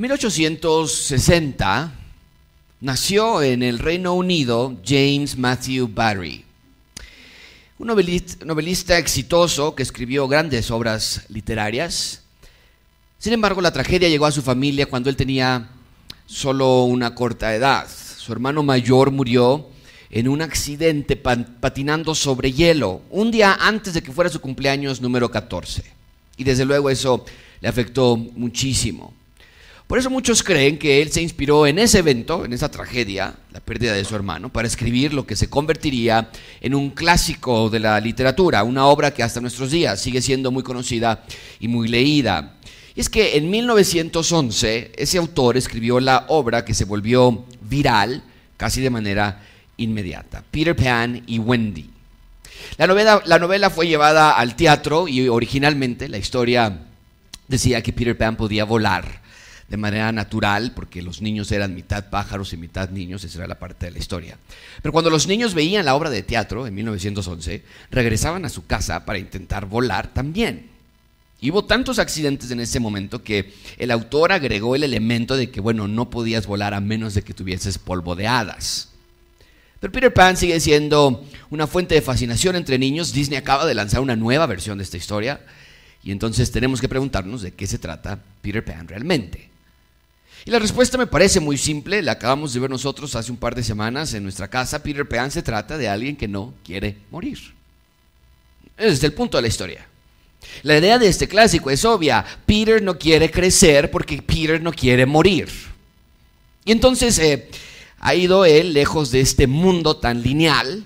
En 1860 nació en el Reino Unido James Matthew Barrie, un novelista, exitoso que escribió grandes obras literarias. Sin embargo, la tragedia llegó a su familia cuando él tenía solo una corta edad. Su hermano mayor murió en un accidente patinando sobre hielo, un día antes de que fuera su cumpleaños número 14. Y desde luego eso le afectó muchísimo. Por eso muchos creen que él se inspiró en ese evento, en esa tragedia, la pérdida de su hermano, para escribir lo que se convertiría en un clásico de la literatura, una obra que hasta nuestros días sigue siendo muy conocida y muy leída. Y es que en 1911 ese autor escribió la obra que se volvió viral casi de manera inmediata, Peter Pan y Wendy. La novela, la novela fue llevada al teatro y originalmente la historia decía que Peter Pan podía volar de manera natural, porque los niños eran mitad pájaros y mitad niños, esa era la parte de la historia. Pero cuando los niños veían la obra de teatro en 1911, regresaban a su casa para intentar volar también. Hubo tantos accidentes en ese momento que el autor agregó el elemento de que, bueno, no podías volar a menos de que tuvieses polvo de hadas. Pero Peter Pan sigue siendo una fuente de fascinación entre niños. Disney acaba de lanzar una nueva versión de esta historia. Y entonces tenemos que preguntarnos de qué se trata Peter Pan realmente. Y la respuesta me parece muy simple, la acabamos de ver nosotros hace un par de semanas en nuestra casa. Peter Pan se trata de alguien que no quiere morir. Ese es el punto de la historia. La idea de este clásico es obvia. Peter no quiere crecer porque Peter no quiere morir. Y entonces eh, ha ido él lejos de este mundo tan lineal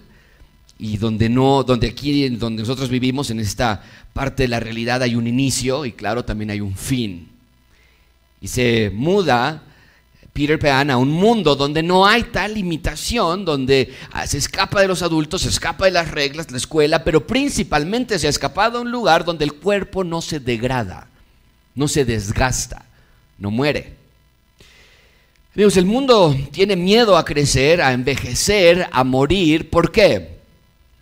y donde no, donde aquí, donde nosotros vivimos en esta parte de la realidad hay un inicio y claro también hay un fin y se muda Peter Pan a un mundo donde no hay tal limitación, donde ah, se escapa de los adultos, se escapa de las reglas, la escuela, pero principalmente se ha escapado a un lugar donde el cuerpo no se degrada, no se desgasta, no muere. Amigos, el mundo tiene miedo a crecer, a envejecer, a morir. ¿Por qué?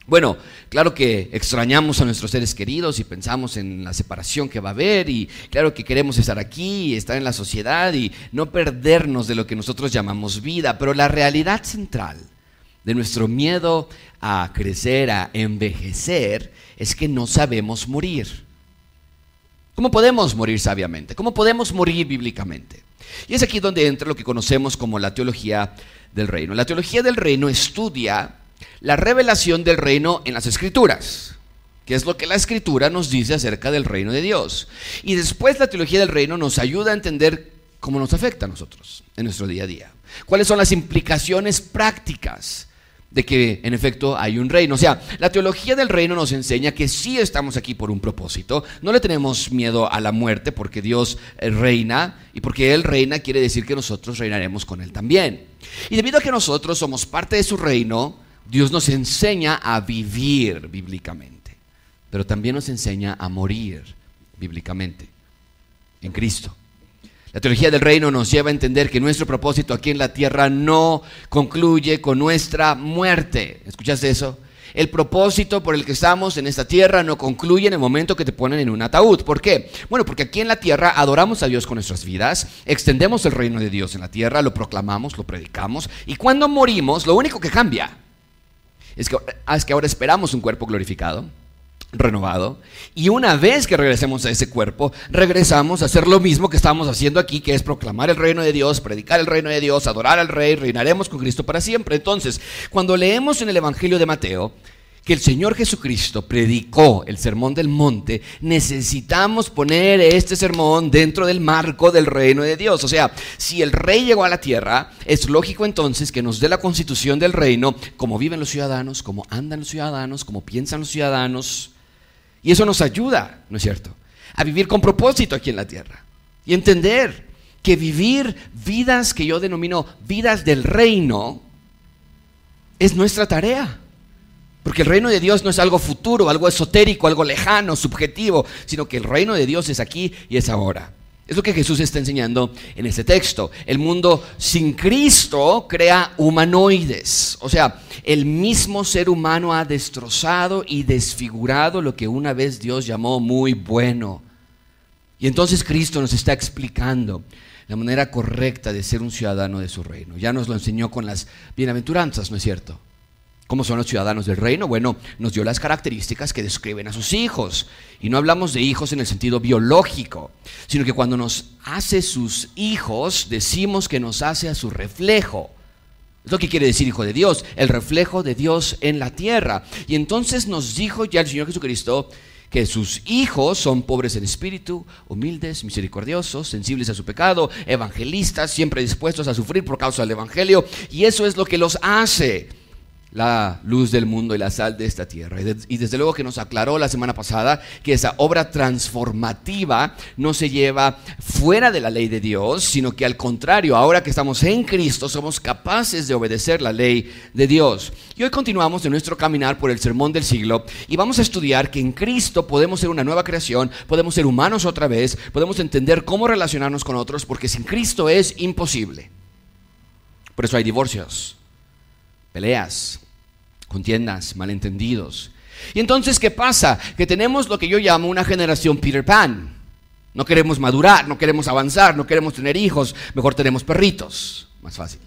Bueno, Claro que extrañamos a nuestros seres queridos y pensamos en la separación que va a haber y claro que queremos estar aquí estar en la sociedad y no perdernos de lo que nosotros llamamos vida, pero la realidad central de nuestro miedo a crecer, a envejecer, es que no sabemos morir. ¿Cómo podemos morir sabiamente? ¿Cómo podemos morir bíblicamente? Y es aquí donde entra lo que conocemos como la teología del reino. La teología del reino estudia la revelación del reino en las escrituras, que es lo que la escritura nos dice acerca del reino de Dios. Y después la teología del reino nos ayuda a entender cómo nos afecta a nosotros en nuestro día a día. ¿Cuáles son las implicaciones prácticas? de que en efecto hay un reino. O sea, la teología del reino nos enseña que sí estamos aquí por un propósito. No le tenemos miedo a la muerte porque Dios eh, reina y porque Él reina quiere decir que nosotros reinaremos con Él también. Y debido a que nosotros somos parte de su reino, Dios nos enseña a vivir bíblicamente, pero también nos enseña a morir bíblicamente en Cristo. La teología del reino nos lleva a entender que nuestro propósito aquí en la tierra no concluye con nuestra muerte. ¿Escuchaste eso? El propósito por el que estamos en esta tierra no concluye en el momento que te ponen en un ataúd. ¿Por qué? Bueno, porque aquí en la tierra adoramos a Dios con nuestras vidas, extendemos el reino de Dios en la tierra, lo proclamamos, lo predicamos, y cuando morimos, lo único que cambia es que, ah, es que ahora esperamos un cuerpo glorificado, renovado, y una vez que regresemos a ese cuerpo, regresamos a hacer lo mismo que estamos haciendo aquí, que es proclamar el reino de Dios, predicar el reino de Dios, adorar al rey, reinaremos con Cristo para siempre. Entonces, cuando leemos en el Evangelio de Mateo, que el Señor Jesucristo predicó el sermón del monte, necesitamos poner este sermón dentro del marco del reino de Dios. O sea, si el rey llegó a la tierra, es lógico entonces que nos dé la constitución del reino, cómo viven los ciudadanos, cómo andan los ciudadanos, cómo piensan los ciudadanos. Y eso nos ayuda, ¿no es cierto? A vivir con propósito aquí en la tierra. Y entender que vivir vidas que yo denomino vidas del reino es nuestra tarea. Porque el reino de Dios no es algo futuro, algo esotérico, algo lejano, subjetivo, sino que el reino de Dios es aquí y es ahora. Es lo que Jesús está enseñando en este texto. El mundo sin Cristo crea humanoides. O sea, el mismo ser humano ha destrozado y desfigurado lo que una vez Dios llamó muy bueno. Y entonces Cristo nos está explicando la manera correcta de ser un ciudadano de su reino. Ya nos lo enseñó con las bienaventuranzas, ¿no es cierto? ¿Cómo son los ciudadanos del reino? Bueno, nos dio las características que describen a sus hijos. Y no hablamos de hijos en el sentido biológico, sino que cuando nos hace sus hijos, decimos que nos hace a su reflejo. Es lo que quiere decir hijo de Dios, el reflejo de Dios en la tierra. Y entonces nos dijo ya el Señor Jesucristo que sus hijos son pobres en espíritu, humildes, misericordiosos, sensibles a su pecado, evangelistas, siempre dispuestos a sufrir por causa del Evangelio. Y eso es lo que los hace la luz del mundo y la sal de esta tierra. Y desde luego que nos aclaró la semana pasada que esa obra transformativa no se lleva fuera de la ley de Dios, sino que al contrario, ahora que estamos en Cristo, somos capaces de obedecer la ley de Dios. Y hoy continuamos en nuestro caminar por el sermón del siglo y vamos a estudiar que en Cristo podemos ser una nueva creación, podemos ser humanos otra vez, podemos entender cómo relacionarnos con otros, porque sin Cristo es imposible. Por eso hay divorcios, peleas, contiendas, malentendidos. Y entonces, ¿qué pasa? Que tenemos lo que yo llamo una generación Peter Pan. No queremos madurar, no queremos avanzar, no queremos tener hijos, mejor tenemos perritos, más fácil.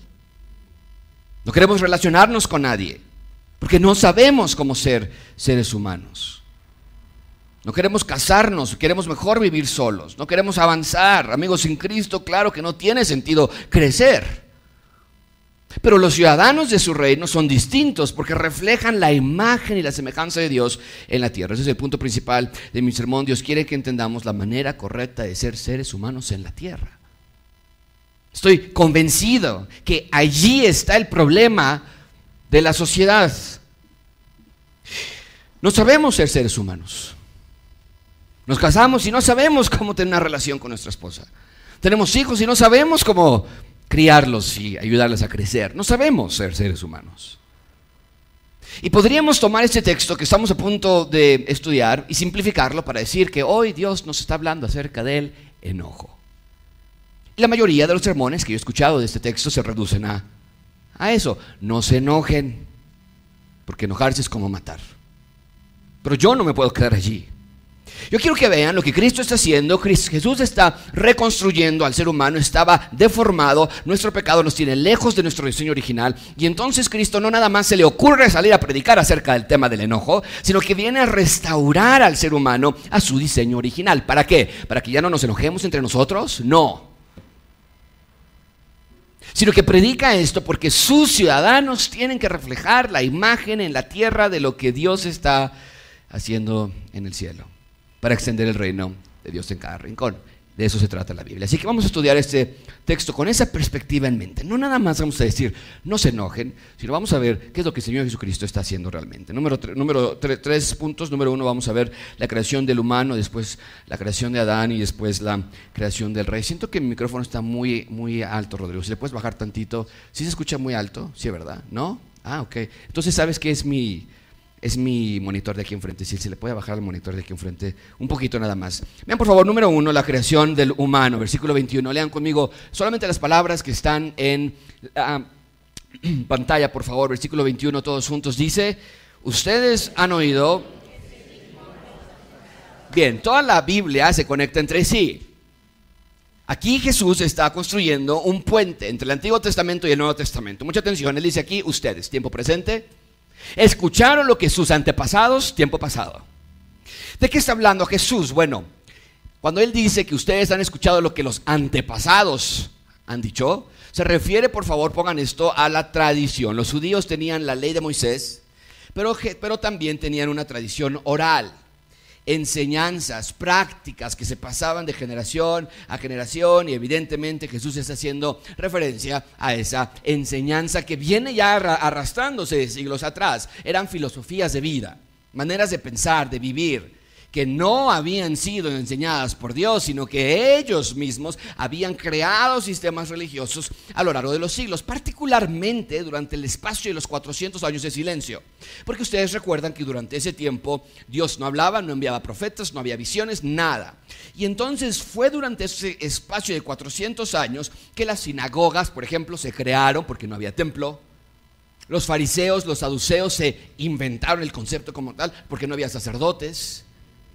No queremos relacionarnos con nadie, porque no sabemos cómo ser seres humanos. No queremos casarnos, queremos mejor vivir solos, no queremos avanzar. Amigos, sin Cristo, claro que no tiene sentido crecer. Pero los ciudadanos de su reino son distintos porque reflejan la imagen y la semejanza de Dios en la tierra. Ese es el punto principal de mi sermón. Dios quiere que entendamos la manera correcta de ser seres humanos en la tierra. Estoy convencido que allí está el problema de la sociedad. No sabemos ser seres humanos. Nos casamos y no sabemos cómo tener una relación con nuestra esposa. Tenemos hijos y no sabemos cómo criarlos y ayudarles a crecer. No sabemos ser seres humanos. Y podríamos tomar este texto que estamos a punto de estudiar y simplificarlo para decir que hoy Dios nos está hablando acerca del enojo. La mayoría de los sermones que yo he escuchado de este texto se reducen a, a eso. No se enojen, porque enojarse es como matar. Pero yo no me puedo quedar allí. Yo quiero que vean lo que Cristo está haciendo. Jesús está reconstruyendo al ser humano, estaba deformado, nuestro pecado nos tiene lejos de nuestro diseño original. Y entonces Cristo no nada más se le ocurre salir a predicar acerca del tema del enojo, sino que viene a restaurar al ser humano a su diseño original. ¿Para qué? ¿Para que ya no nos enojemos entre nosotros? No sino que predica esto porque sus ciudadanos tienen que reflejar la imagen en la tierra de lo que Dios está haciendo en el cielo para extender el reino de Dios en cada rincón. De eso se trata la Biblia. Así que vamos a estudiar este texto con esa perspectiva en mente. No nada más vamos a decir, no se enojen, sino vamos a ver qué es lo que el Señor Jesucristo está haciendo realmente. Número, número tres puntos. Número uno, vamos a ver la creación del humano, después la creación de Adán y después la creación del rey. Siento que mi micrófono está muy, muy alto, Rodrigo. Si le puedes bajar tantito. ¿Sí se escucha muy alto? Sí, ¿verdad? ¿No? Ah, ok. Entonces, ¿sabes qué es mi, es mi monitor de aquí enfrente. Si se le puede bajar el monitor de aquí enfrente un poquito nada más. Vean por favor, número uno, la creación del humano, versículo 21. Lean conmigo solamente las palabras que están en la pantalla, por favor. Versículo 21, todos juntos. Dice, ustedes han oído... Bien, toda la Biblia se conecta entre sí. Aquí Jesús está construyendo un puente entre el Antiguo Testamento y el Nuevo Testamento. Mucha atención, él dice aquí ustedes, tiempo presente, Escucharon lo que sus antepasados, tiempo pasado. ¿De qué está hablando Jesús? Bueno, cuando Él dice que ustedes han escuchado lo que los antepasados han dicho, se refiere, por favor, pongan esto a la tradición. Los judíos tenían la ley de Moisés, pero, pero también tenían una tradición oral enseñanzas, prácticas que se pasaban de generación a generación y evidentemente Jesús está haciendo referencia a esa enseñanza que viene ya arrastrándose de siglos atrás. Eran filosofías de vida, maneras de pensar, de vivir, que no habían sido enseñadas por Dios, sino que ellos mismos habían creado sistemas religiosos a lo largo de los siglos, particularmente durante el espacio de los 400 años de silencio. Porque ustedes recuerdan que durante ese tiempo Dios no hablaba, no enviaba profetas, no había visiones, nada. Y entonces fue durante ese espacio de 400 años que las sinagogas, por ejemplo, se crearon porque no había templo. Los fariseos, los saduceos se inventaron el concepto como tal porque no había sacerdotes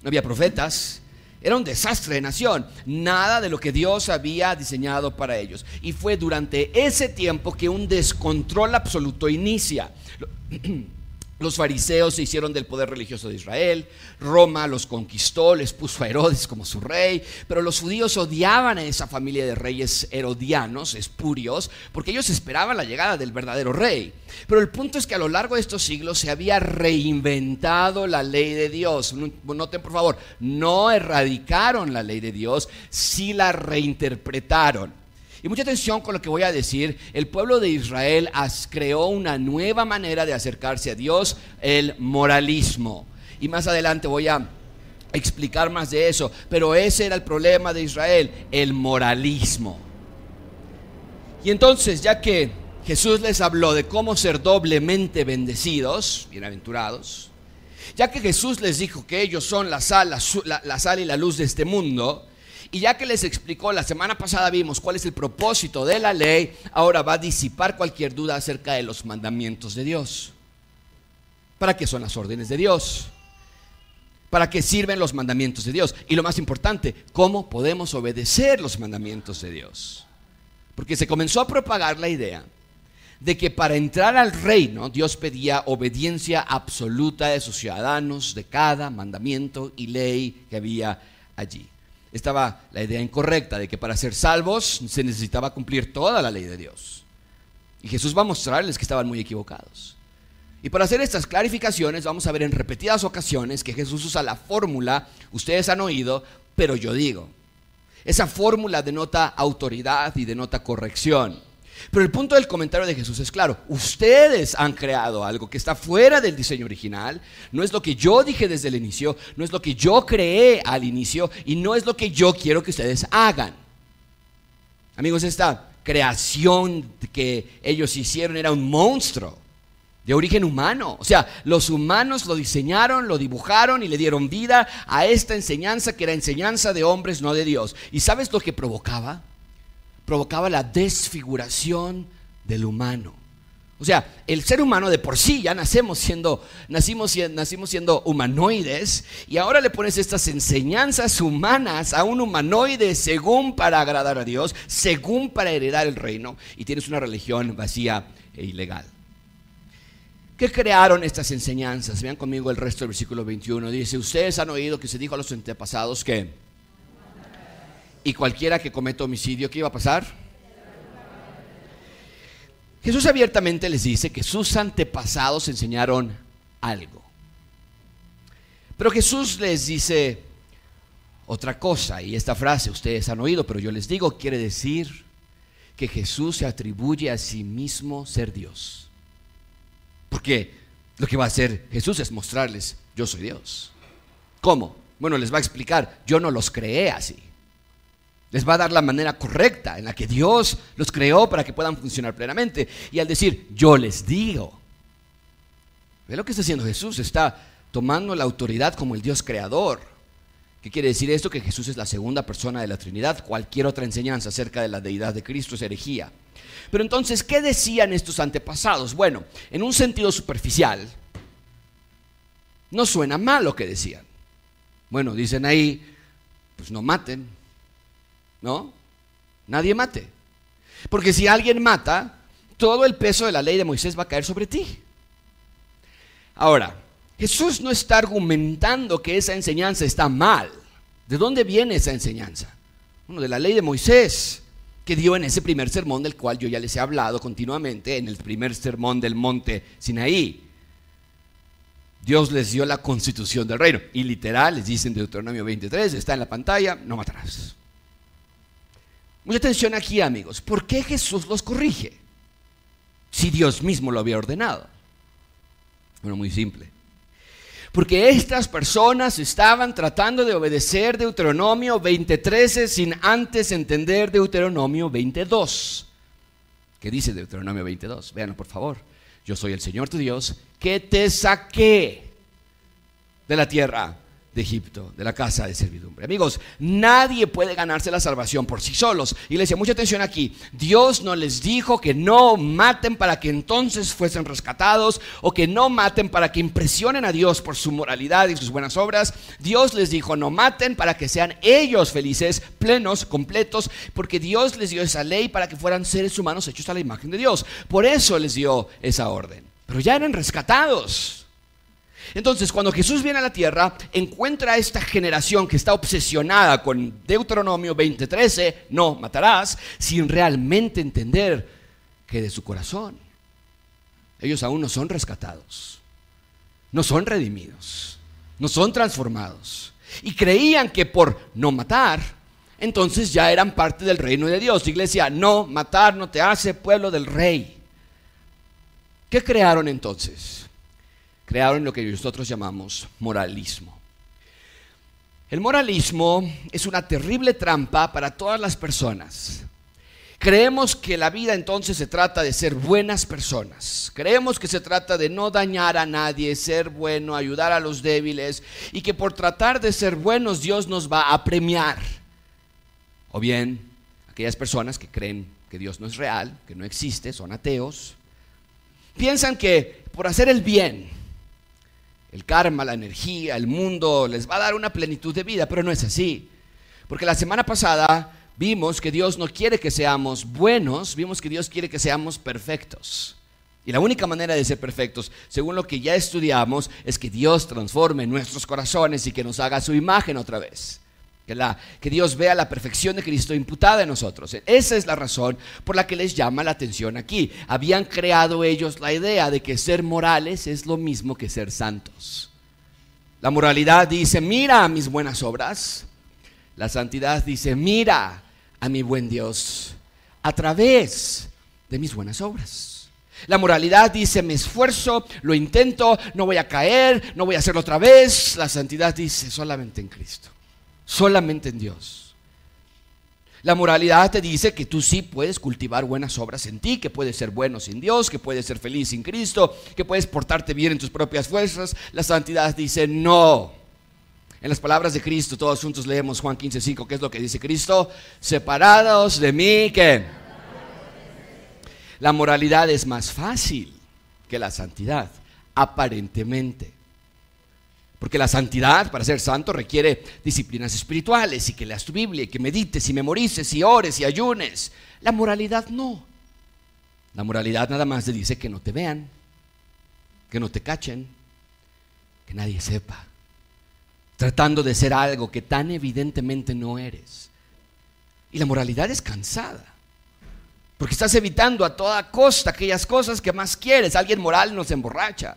no había profetas. Era un desastre de nación, nada de lo que Dios había diseñado para ellos. Y fue durante ese tiempo que un descontrol absoluto inicia. Los fariseos se hicieron del poder religioso de Israel, Roma los conquistó, les puso a Herodes como su rey, pero los judíos odiaban a esa familia de reyes herodianos, espurios, porque ellos esperaban la llegada del verdadero rey. Pero el punto es que a lo largo de estos siglos se había reinventado la ley de Dios. Noten por favor, no erradicaron la ley de Dios, sí la reinterpretaron. Y mucha atención con lo que voy a decir, el pueblo de Israel creó una nueva manera de acercarse a Dios, el moralismo. Y más adelante voy a explicar más de eso, pero ese era el problema de Israel, el moralismo. Y entonces, ya que Jesús les habló de cómo ser doblemente bendecidos, bienaventurados, ya que Jesús les dijo que ellos son la sal, la sal y la luz de este mundo, y ya que les explicó, la semana pasada vimos cuál es el propósito de la ley, ahora va a disipar cualquier duda acerca de los mandamientos de Dios. ¿Para qué son las órdenes de Dios? ¿Para qué sirven los mandamientos de Dios? Y lo más importante, ¿cómo podemos obedecer los mandamientos de Dios? Porque se comenzó a propagar la idea de que para entrar al reino Dios pedía obediencia absoluta de sus ciudadanos de cada mandamiento y ley que había allí estaba la idea incorrecta de que para ser salvos se necesitaba cumplir toda la ley de Dios. Y Jesús va a mostrarles que estaban muy equivocados. Y para hacer estas clarificaciones vamos a ver en repetidas ocasiones que Jesús usa la fórmula, ustedes han oído, pero yo digo. Esa fórmula denota autoridad y denota corrección. Pero el punto del comentario de Jesús es claro, ustedes han creado algo que está fuera del diseño original, no es lo que yo dije desde el inicio, no es lo que yo creé al inicio y no es lo que yo quiero que ustedes hagan. Amigos, esta creación que ellos hicieron era un monstruo de origen humano. O sea, los humanos lo diseñaron, lo dibujaron y le dieron vida a esta enseñanza que era enseñanza de hombres, no de Dios. ¿Y sabes lo que provocaba? Provocaba la desfiguración del humano. O sea, el ser humano de por sí ya nacemos siendo, nacimos, nacimos siendo humanoides y ahora le pones estas enseñanzas humanas a un humanoide según para agradar a Dios, según para heredar el reino y tienes una religión vacía e ilegal. ¿Qué crearon estas enseñanzas? Vean conmigo el resto del versículo 21. Dice, ustedes han oído que se dijo a los antepasados que y cualquiera que cometa homicidio, ¿qué iba a pasar? Jesús abiertamente les dice que sus antepasados enseñaron algo. Pero Jesús les dice otra cosa, y esta frase ustedes han oído, pero yo les digo, quiere decir que Jesús se atribuye a sí mismo ser Dios. Porque lo que va a hacer Jesús es mostrarles, yo soy Dios. ¿Cómo? Bueno, les va a explicar, yo no los creé así. Les va a dar la manera correcta en la que Dios los creó para que puedan funcionar plenamente. Y al decir, yo les digo, ¿ve lo que está haciendo Jesús? Está tomando la autoridad como el Dios creador. ¿Qué quiere decir esto? Que Jesús es la segunda persona de la Trinidad. Cualquier otra enseñanza acerca de la deidad de Cristo es herejía. Pero entonces, ¿qué decían estos antepasados? Bueno, en un sentido superficial, no suena mal lo que decían. Bueno, dicen ahí, pues no maten, ¿no? Nadie mate. Porque si alguien mata, todo el peso de la ley de Moisés va a caer sobre ti. Ahora, Jesús no está argumentando que esa enseñanza está mal. ¿De dónde viene esa enseñanza? De la ley de Moisés, que dio en ese primer sermón del cual yo ya les he hablado continuamente, en el primer sermón del monte Sinaí. Dios les dio la constitución del reino. Y literal, les dicen Deuteronomio 23, está en la pantalla, no matarás. Mucha atención aquí, amigos. ¿Por qué Jesús los corrige? Si Dios mismo lo había ordenado. Bueno, muy simple. Porque estas personas estaban tratando de obedecer Deuteronomio 20:13 sin antes entender Deuteronomio 22. ¿Qué dice Deuteronomio 22? Véanlo por favor. Yo soy el Señor tu Dios que te saqué de la tierra de Egipto, de la casa de servidumbre. Amigos, nadie puede ganarse la salvación por sí solos. Y les decía, mucha atención aquí. Dios no les dijo que no maten para que entonces fuesen rescatados o que no maten para que impresionen a Dios por su moralidad y sus buenas obras. Dios les dijo no maten para que sean ellos felices, plenos, completos, porque Dios les dio esa ley para que fueran seres humanos hechos a la imagen de Dios. Por eso les dio esa orden. Pero ya eran rescatados. Entonces, cuando Jesús viene a la tierra, encuentra a esta generación que está obsesionada con Deuteronomio 20:13, no matarás, sin realmente entender que de su corazón ellos aún no son rescatados, no son redimidos, no son transformados. Y creían que por no matar, entonces ya eran parte del reino de Dios. Iglesia, no matar no te hace pueblo del rey. ¿Qué crearon entonces? Crearon lo que nosotros llamamos moralismo. El moralismo es una terrible trampa para todas las personas. Creemos que la vida entonces se trata de ser buenas personas. Creemos que se trata de no dañar a nadie, ser bueno, ayudar a los débiles y que por tratar de ser buenos Dios nos va a premiar. O bien, aquellas personas que creen que Dios no es real, que no existe, son ateos, piensan que por hacer el bien, el karma, la energía, el mundo les va a dar una plenitud de vida, pero no es así. Porque la semana pasada vimos que Dios no quiere que seamos buenos, vimos que Dios quiere que seamos perfectos. Y la única manera de ser perfectos, según lo que ya estudiamos, es que Dios transforme nuestros corazones y que nos haga su imagen otra vez que, Dios vea la perfección de Cristo imputada en nosotros. Esa es la razón por la que les llama la atención aquí. Habían creado ellos la idea de que ser morales es lo mismo que ser santos. La moralidad dice, mira mis buenas obras. La santidad dice, mira a mi buen Dios a través de mis buenas obras. La moralidad dice, me esfuerzo, lo intento, no voy a caer, no voy a hacerlo otra vez. La santidad dice, solamente en Cristo solamente en Dios. La moralidad te dice que tú sí puedes cultivar buenas obras en ti, que puedes ser bueno sin Dios, que puedes ser feliz sin Cristo, que puedes portarte bien en tus propias fuerzas. La santidad dice no. En las palabras de Cristo, todos juntos leemos Juan 15:5, ¿qué es lo que dice Cristo? Separados de mí, que la moralidad es más fácil que la santidad, aparentemente. Porque la santidad, para ser santo, requiere disciplinas espirituales y que leas tu Biblia y que medites y memorices y ores y ayunes. La moralidad no. La moralidad nada más te dice que no te vean, que no te cachen, que nadie sepa. Tratando de ser algo que tan evidentemente no eres. Y la moralidad es cansada. Porque estás evitando a toda costa aquellas cosas que más quieres. Alguien moral no se emborracha.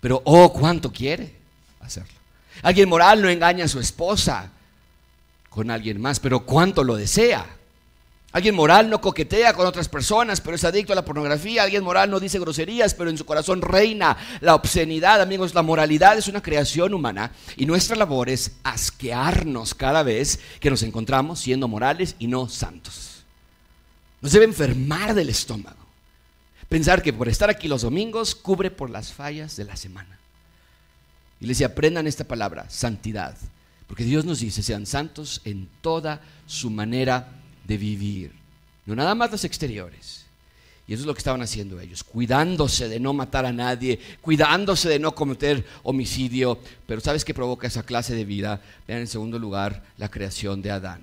Pero, oh, cuánto quiere hacerlo. Alguien moral no engaña a su esposa con alguien más, pero cuánto lo desea. Alguien moral no coquetea con otras personas, pero es adicto a la pornografía. Alguien moral no dice groserías, pero en su corazón reina la obscenidad. Amigos, la moralidad es una creación humana y nuestra labor es asquearnos cada vez que nos encontramos siendo morales y no santos. Nos debe enfermar del estómago. Pensar que por estar aquí los domingos cubre por las fallas de la semana. Y les decía, aprendan esta palabra, santidad. Porque Dios nos dice, sean santos en toda su manera de vivir. No nada más los exteriores. Y eso es lo que estaban haciendo ellos, cuidándose de no matar a nadie, cuidándose de no cometer homicidio. Pero ¿sabes qué provoca esa clase de vida? Vean en segundo lugar la creación de Adán.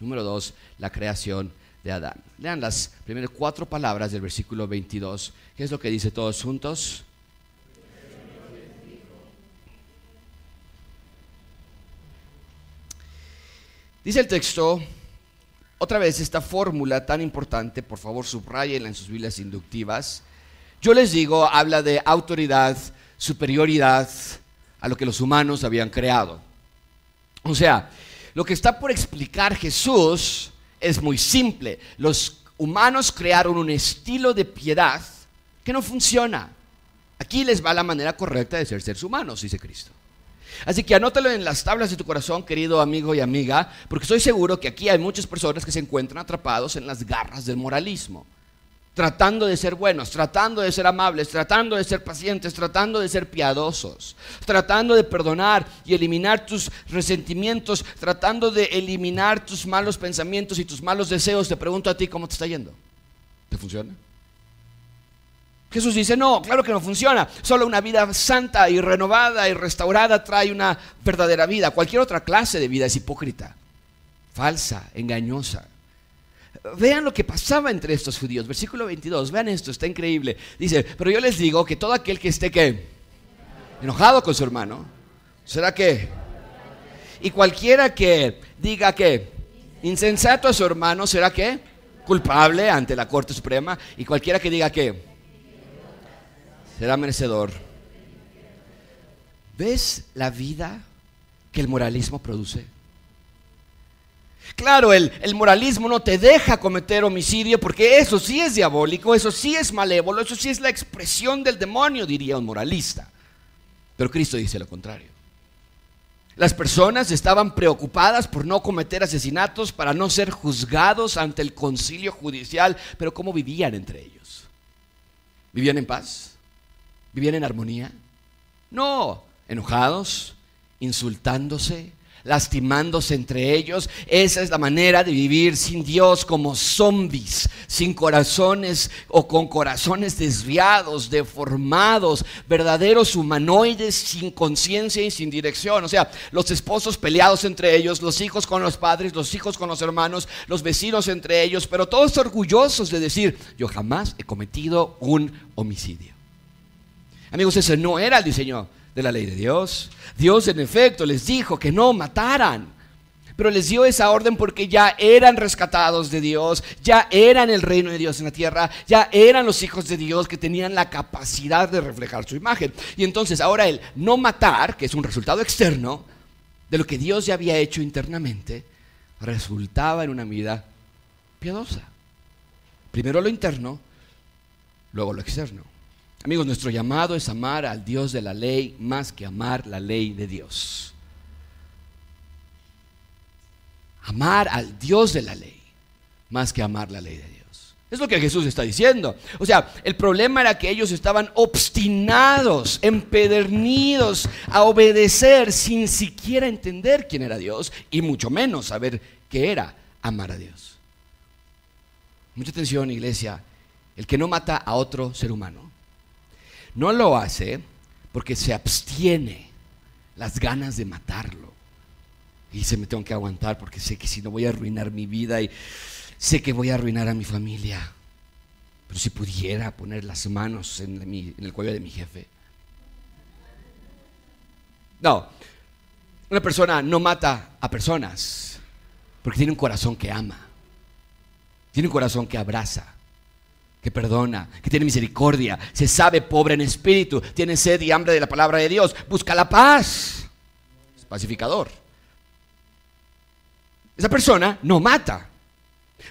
Número dos, la creación de Adán. Lean las primeras cuatro palabras del versículo 22. ¿Qué es lo que dice todos juntos? Dice el texto, otra vez esta fórmula tan importante, por favor subrayenla en sus Biblias inductivas. Yo les digo, habla de autoridad, superioridad a lo que los humanos habían creado. O sea, lo que está por explicar Jesús es muy simple. Los humanos crearon un estilo de piedad que no funciona. Aquí les va la manera correcta de ser seres humanos, dice Cristo. Así que anótalo en las tablas de tu corazón, querido amigo y amiga, porque estoy seguro que aquí hay muchas personas que se encuentran atrapados en las garras del moralismo. tratando de ser buenos, tratando de ser amables, tratando de ser pacientes, tratando de ser piadosos, tratando de perdonar y eliminar tus resentimientos, tratando de eliminar tus malos pensamientos y tus malos deseos. Te pregunto a ti cómo te está yendo. ¿Te funciona? Jesús dice, no, claro que no funciona. Solo una vida santa y renovada y restaurada trae una verdadera vida. Cualquier otra clase de vida es hipócrita, falsa, engañosa. Vean lo que pasaba entre estos judíos. Versículo 22, vean esto, está increíble. Dice, pero yo les digo que todo aquel que esté que enojado con su hermano, será que... Y cualquiera que diga que insensato a su hermano, será que culpable ante la Corte Suprema. Y cualquiera que diga que será merecedor. ¿Ves la vida que el moralismo produce? Claro, el, moralismo no te deja cometer homicidio porque eso sí es diabólico, eso sí es malévolo, eso sí es la expresión del demonio, diría un moralista. Pero Cristo dice lo contrario. Las personas estaban preocupadas por no cometer asesinatos, para no ser juzgados ante el concilio judicial, pero ¿cómo vivían entre ellos? ¿Vivían en paz? ¿Vivían en armonía? No, enojados, insultándose, lastimándose entre ellos. Esa es la manera de vivir sin Dios como zombies, sin corazones o con corazones desviados, deformados, verdaderos humanoides sin conciencia y sin dirección. O sea, los esposos peleados entre ellos, los hijos con los padres, los hijos con los hermanos, los vecinos entre ellos, pero todos orgullosos de decir, yo jamás he cometido un homicidio. Amigos, ese no era el diseño de la ley de Dios. Dios en efecto les dijo que no mataran, pero les dio esa orden porque ya eran rescatados de Dios, ya eran el reino de Dios en la tierra, ya eran los hijos de Dios que tenían la capacidad de reflejar su imagen. Y entonces ahora el no matar, que es un resultado externo de lo que Dios ya había hecho internamente, resultaba en una vida piadosa. Primero lo interno, luego lo externo. Amigos, nuestro llamado es amar al Dios de la ley más que amar la ley de Dios. Amar al Dios de la ley más que amar la ley de Dios. Es lo que Jesús está diciendo. O sea, el problema era que ellos estaban obstinados, empedernidos a obedecer sin siquiera entender quién era Dios y mucho menos saber qué era amar a Dios. Mucha atención, iglesia. El que no mata a otro ser humano no lo hace porque se abstiene las ganas de matarlo. Y se me tengo que aguantar porque sé que si no voy a arruinar mi vida y sé que voy a arruinar a mi familia. Pero si pudiera poner las manos en, en el cuello de mi jefe. No, una persona no mata a personas porque tiene un corazón que ama, tiene un corazón que abraza, que perdona, que tiene misericordia, se sabe pobre en espíritu, tiene sed y hambre de la palabra de Dios, busca la paz, es pacificador. Esa persona no mata.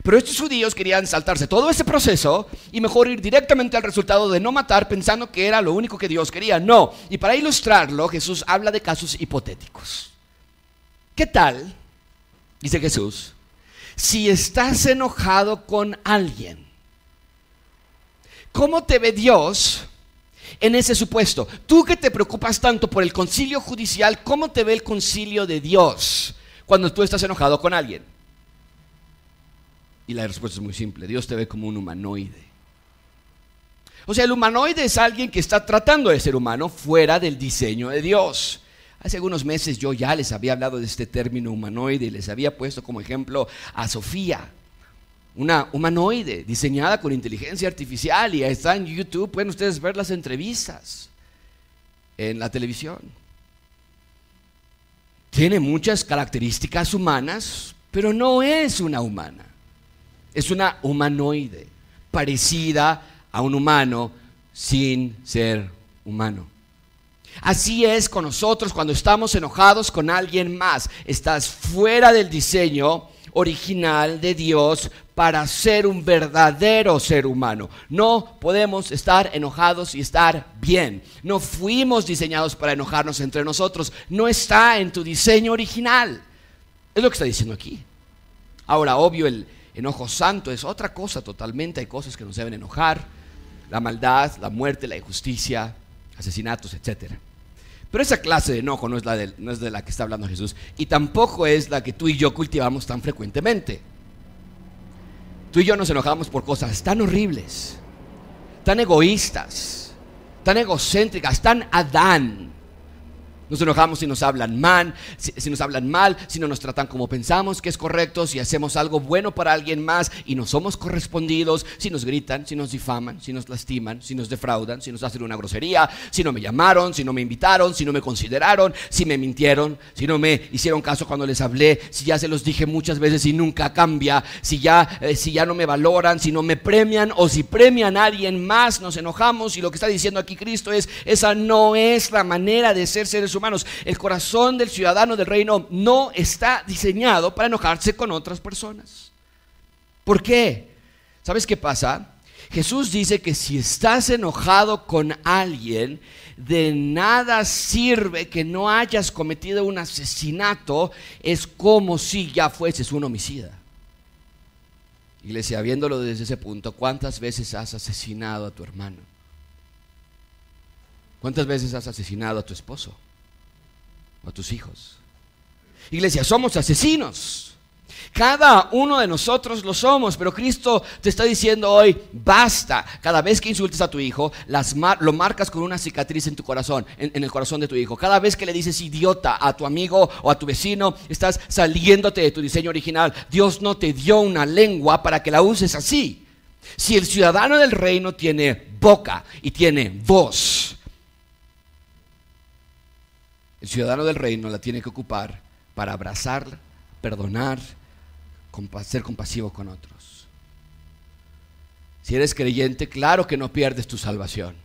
Pero estos judíos querían saltarse todo ese proceso y mejor ir directamente al resultado de no matar pensando que era lo único que Dios quería. No. Y para ilustrarlo, Jesús habla de casos hipotéticos. ¿Qué tal, dice Jesús, si estás enojado con alguien? ¿Cómo te ve Dios en ese supuesto? Tú que te preocupas tanto por el concilio judicial, ¿cómo te ve el concilio de Dios cuando tú estás enojado con alguien? Y la respuesta es muy simple, Dios te ve como un humanoide. O sea, el humanoide es alguien que está tratando de ser humano fuera del diseño de Dios. Hace algunos meses yo ya les había hablado de este término humanoide y les había puesto como ejemplo a Sofía una humanoide diseñada con inteligencia artificial y está en YouTube, pueden ustedes ver las entrevistas en la televisión. Tiene muchas características humanas, pero no es una humana. Es una humanoide, parecida a un humano sin ser humano. Así es con nosotros cuando estamos enojados con alguien más. Estás fuera del diseño original de Dios para ser un verdadero ser humano. No podemos estar enojados y estar bien. No fuimos diseñados para enojarnos entre nosotros. No está en tu diseño original. Es lo que está diciendo aquí. Ahora, obvio, el, Enojo santo es otra cosa totalmente. Hay cosas que nos deben enojar. La maldad, la muerte, la injusticia, asesinatos, etc. Pero esa clase de enojo no es, la de, no es de la que está hablando Jesús. Y tampoco es la que tú y yo cultivamos tan frecuentemente. Tú y yo nos enojamos por cosas tan horribles, tan egoístas, tan egocéntricas, tan Adán, nos enojamos si nos hablan mal, si, nos hablan mal, si no nos tratan como pensamos que es correcto, si hacemos algo bueno para alguien más y no somos correspondidos, si nos gritan, si nos difaman, si nos lastiman, si nos defraudan, si nos hacen una grosería, si no me llamaron, si no me invitaron, si no me consideraron, si me mintieron, si no me hicieron caso cuando les hablé, si ya se los dije muchas veces y nunca cambia, si ya, eh, si ya no me valoran, si no me premian o si premian a alguien más, nos enojamos y lo que está diciendo aquí Cristo es, esa no es la manera de ser seres humanos humanos. El corazón del ciudadano del reino no está diseñado para enojarse con otras personas. ¿Por qué? ¿Sabes qué pasa? Jesús dice que si estás enojado con alguien, de nada sirve que no hayas cometido un asesinato, es como si ya fueses un homicida. Iglesia, viéndolo desde ese punto, ¿cuántas veces has asesinado a tu hermano? ¿Cuántas veces has asesinado a tu esposo? A tus hijos. Iglesia, somos asesinos. Cada uno de nosotros lo somos, pero Cristo te está diciendo hoy, basta. Cada vez que insultes a tu hijo, lo marcas con una cicatriz en tu corazón, en, el corazón de tu hijo. Cada vez que le dices idiota a tu amigo o a tu vecino, estás saliéndote de tu diseño original. Dios no te dio una lengua para que la uses así. Si el ciudadano del reino tiene boca y tiene voz, el ciudadano del reino la tiene que ocupar para abrazar, perdonar, ser compasivo con otros. Si eres creyente, claro que no pierdes tu salvación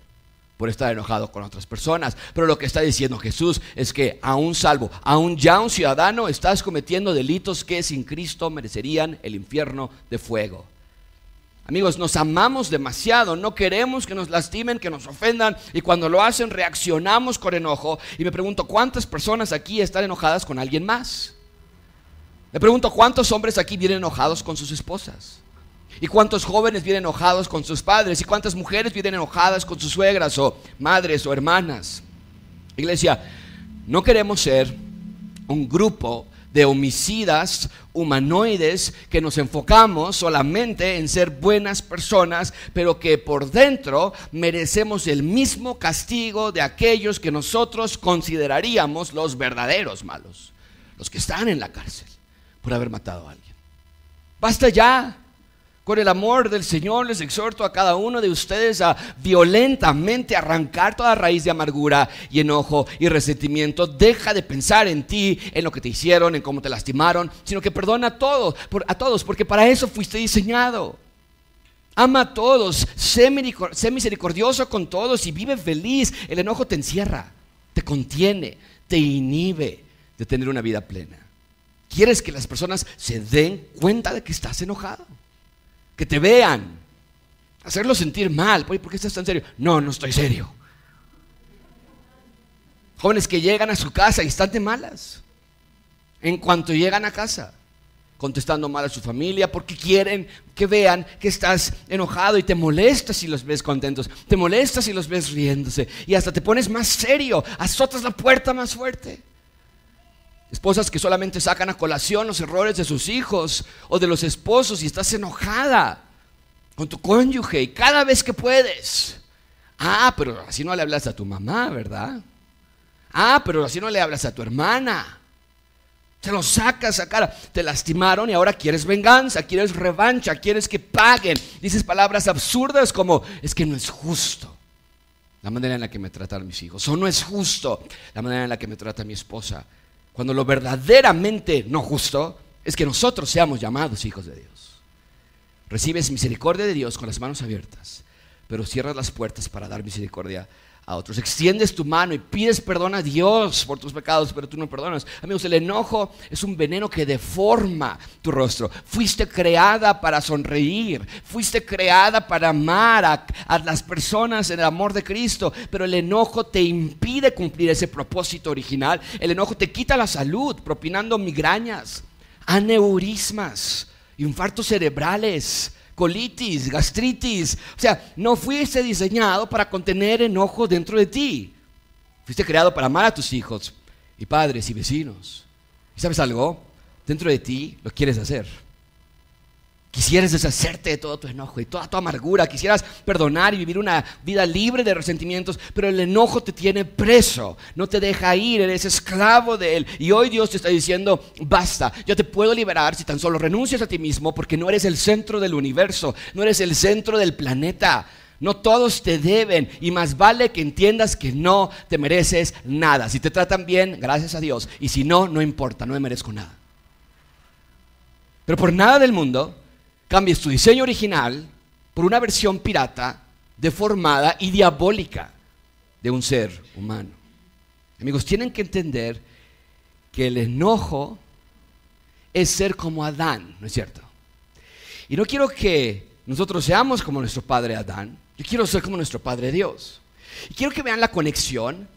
por estar enojado con otras personas. Pero lo que está diciendo Jesús es que aún salvo, aún ya un ciudadano, estás cometiendo delitos que sin Cristo merecerían el infierno de fuego. Amigos, nos amamos demasiado, no queremos que nos lastimen, que nos ofendan y cuando lo hacen reaccionamos con enojo. Y me pregunto, ¿cuántas personas aquí están enojadas con alguien más? Me pregunto, ¿cuántos hombres aquí vienen enojados con sus esposas? ¿Y cuántos jóvenes vienen enojados con sus padres? ¿Y cuántas mujeres vienen enojadas con sus suegras o madres o hermanas? Iglesia, no queremos ser un grupo de homicidas humanoides que nos enfocamos solamente en ser buenas personas, pero que por dentro merecemos el mismo castigo de aquellos que nosotros consideraríamos los verdaderos malos, los que están en la cárcel por haber matado a alguien. Basta ya. Con el amor del Señor les exhorto a cada uno de ustedes a violentamente arrancar toda raíz de amargura y enojo y resentimiento. Deja de pensar en ti, en lo que te hicieron, en cómo te lastimaron, sino que perdona a todos, a todos, porque para eso fuiste diseñado. Ama a todos, sé misericordioso con todos y vive feliz. El enojo te encierra, te contiene, te inhibe de tener una vida plena. ¿Quieres que las personas se den cuenta de que estás enojado? Que te vean, hacerlo sentir mal. ¿Por qué estás tan serio? No, no estoy serio. Jóvenes que llegan a su casa y están de malas. En cuanto llegan a casa, contestando mal a su familia porque quieren que vean que estás enojado y te molesta si los ves contentos, te molesta si los ves riéndose y hasta te pones más serio, azotas la puerta más fuerte. Esposas que solamente sacan a colación los errores de sus hijos o de los esposos y estás enojada con tu cónyuge y cada vez que puedes. Ah, pero así no le hablas a tu mamá, ¿verdad? Ah, pero así no le hablas a tu hermana. Te lo sacas a cara. Te lastimaron y ahora quieres venganza, quieres revancha, quieres que paguen. Dices palabras absurdas como, es que no es justo la manera en la que me tratan mis hijos. O no es justo la manera en la que me trata mi esposa. Cuando lo verdaderamente no justo es que nosotros seamos llamados hijos de Dios. Recibes misericordia de Dios con las manos abiertas, pero cierras las puertas para dar misericordia a otros. Extiendes tu mano y pides perdón a Dios por tus pecados, pero tú no perdonas. Amigos, el enojo es un veneno que deforma tu rostro. Fuiste creada para sonreír, fuiste creada para amar a, a las personas en el amor de Cristo, pero el enojo te impide cumplir ese propósito original. El enojo te quita la salud, propinando migrañas, aneurismas infartos cerebrales, colitis, gastritis. O sea, no fuiste diseñado para contener enojo dentro de ti. Fuiste creado para amar a tus hijos y padres y vecinos. ¿Y sabes algo? Dentro de ti lo quieres hacer. Quisieras deshacerte de todo tu enojo y toda tu amargura, quisieras perdonar y vivir una vida libre de resentimientos, pero el enojo te tiene preso, no te deja ir, eres esclavo de él. Y hoy Dios te está diciendo, basta, yo te puedo liberar si tan solo renuncias a ti mismo porque no eres el centro del universo, no eres el centro del planeta. No todos te deben y más vale que entiendas que no te mereces nada. Si te tratan bien, gracias a Dios. Y si no, no importa, no me merezco nada. Pero por nada del mundo cambies tu diseño original por una versión pirata, deformada y diabólica de un ser humano. Amigos, tienen que entender que el enojo es ser como Adán, ¿no es cierto? Y no quiero que nosotros seamos como nuestro padre Adán, yo quiero ser como nuestro padre Dios. Y quiero que vean la conexión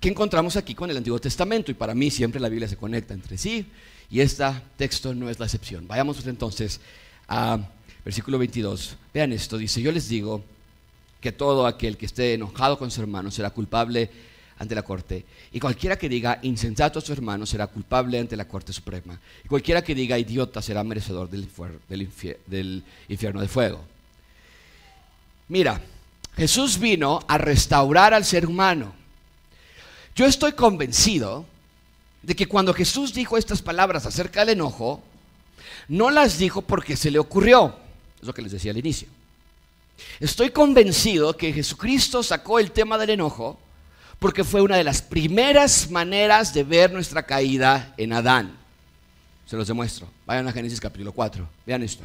que encontramos aquí con el Antiguo Testamento. Y para mí siempre la Biblia se conecta entre sí. Y este texto no es la excepción. Vayamos entonces a versículo 22. Vean esto, dice, yo les digo que todo aquel que esté enojado con su hermano será culpable ante la corte. Y cualquiera que diga insensato a su hermano será culpable ante la corte suprema. Y cualquiera que diga idiota será merecedor del, del infierno de fuego. Mira, Jesús vino a restaurar al ser humano. Yo estoy convencido de que cuando Jesús dijo estas palabras acerca del enojo, no las dijo porque se le ocurrió. Es lo que les decía al inicio. Estoy convencido que Jesucristo sacó el tema del enojo porque fue una de las primeras maneras de ver nuestra caída en Adán. Se los demuestro. Vayan a Génesis capítulo 4. Vean esto.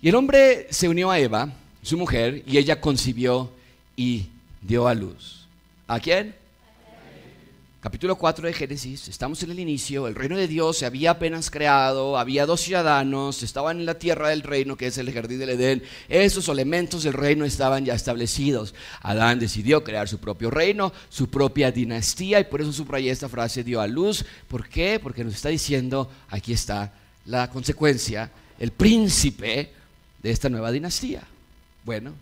Y el hombre se unió a Eva, su mujer, y ella concibió y dio a luz. ¿A quién? Capítulo 4 de Génesis, estamos en el inicio, el reino de Dios se había apenas creado, había dos ciudadanos, estaban en la tierra del reino, que es el jardín del Edén, esos elementos del reino estaban ya establecidos. Adán decidió crear su propio reino, su propia dinastía, y por eso subrayé esta frase, dio a luz. ¿Por qué? Porque nos está diciendo, aquí está la consecuencia, el príncipe de esta nueva dinastía. Bueno,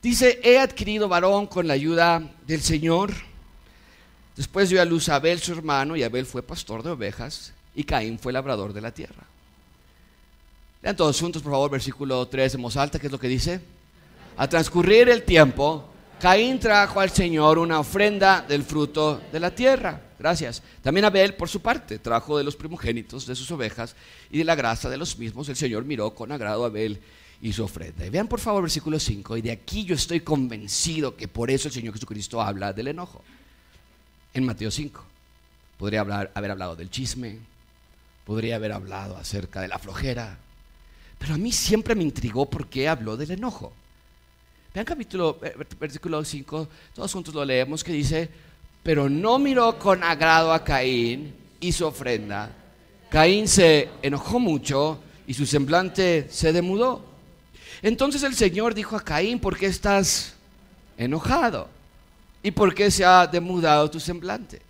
dice, he adquirido varón con la ayuda del Señor Después dio a luz a Abel su hermano y Abel fue pastor de ovejas y Caín fue labrador de la tierra. Lean todos juntos, por favor, versículo 3 en voz alta, ¿qué es lo que dice? A transcurrir el tiempo, Caín trajo al Señor una ofrenda del fruto de la tierra. Gracias. También Abel, por su parte, trajo de los primogénitos de sus ovejas y de la grasa de los mismos. El Señor miró con agrado a Abel y su ofrenda. Y vean por favor versículo 5. Y de aquí yo estoy convencido que por eso el Señor Jesucristo habla del enojo en Mateo 5. Podría haber hablado del chisme, podría haber hablado acerca de la flojera, pero a mí siempre me intrigó por qué habló del enojo. Vean capítulo, eh, versículo 5, todos juntos lo leemos, que dice, pero no miró con agrado a Caín y su ofrenda. Caín se enojó mucho y su semblante se demudó. Entonces el Señor dijo a Caín, ¿por qué estás enojado? ¿Y por qué se ha demudado tu semblante?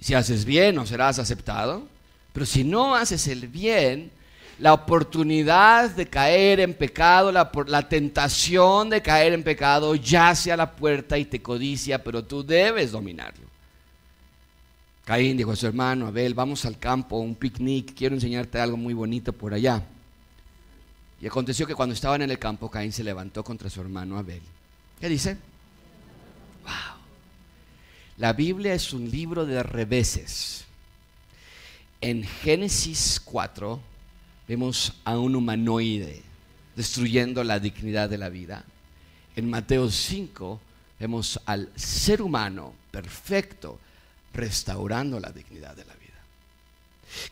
Si haces bien, no serás aceptado. Pero si no haces el bien, la oportunidad de caer en pecado, la, la, tentación de caer en pecado yace a la puerta y te codicia, pero tú debes dominarlo. Caín dijo a su hermano Abel, vamos al campo, un picnic, quiero enseñarte algo muy bonito por allá. Y aconteció que cuando estaban en el campo, Caín se levantó contra su hermano Abel. ¿Qué dice? La Biblia es un libro de reveses. En Génesis 4 vemos a un humanoide destruyendo la dignidad de la vida. En Mateo 5 vemos al ser humano perfecto restaurando la dignidad de la vida.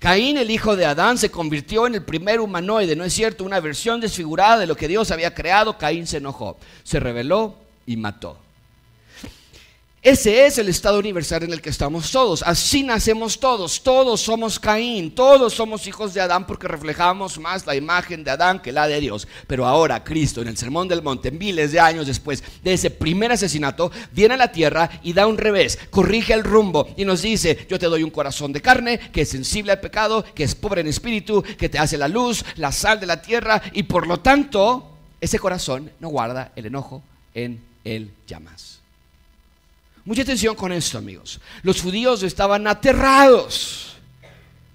Caín, el hijo de Adán, se convirtió en el primer humanoide, ¿no es cierto? Una versión desfigurada de lo que Dios había creado. Caín se enojó, se rebeló y mató. Ese es el estado universal en el que estamos todos. Así nacemos todos. Todos somos Caín. Todos somos hijos de Adán porque reflejamos más la imagen de Adán que la de Dios. Pero ahora Cristo en el Sermón del Monte, miles de años después de ese primer asesinato, viene a la tierra y da un revés. Corrige el rumbo y nos dice, yo te doy un corazón de carne que es sensible al pecado, que es pobre en espíritu, que te hace la luz, la sal de la tierra y por lo tanto ese corazón no guarda el enojo en el llamas. Mucha atención con esto, amigos. Los judíos estaban aterrados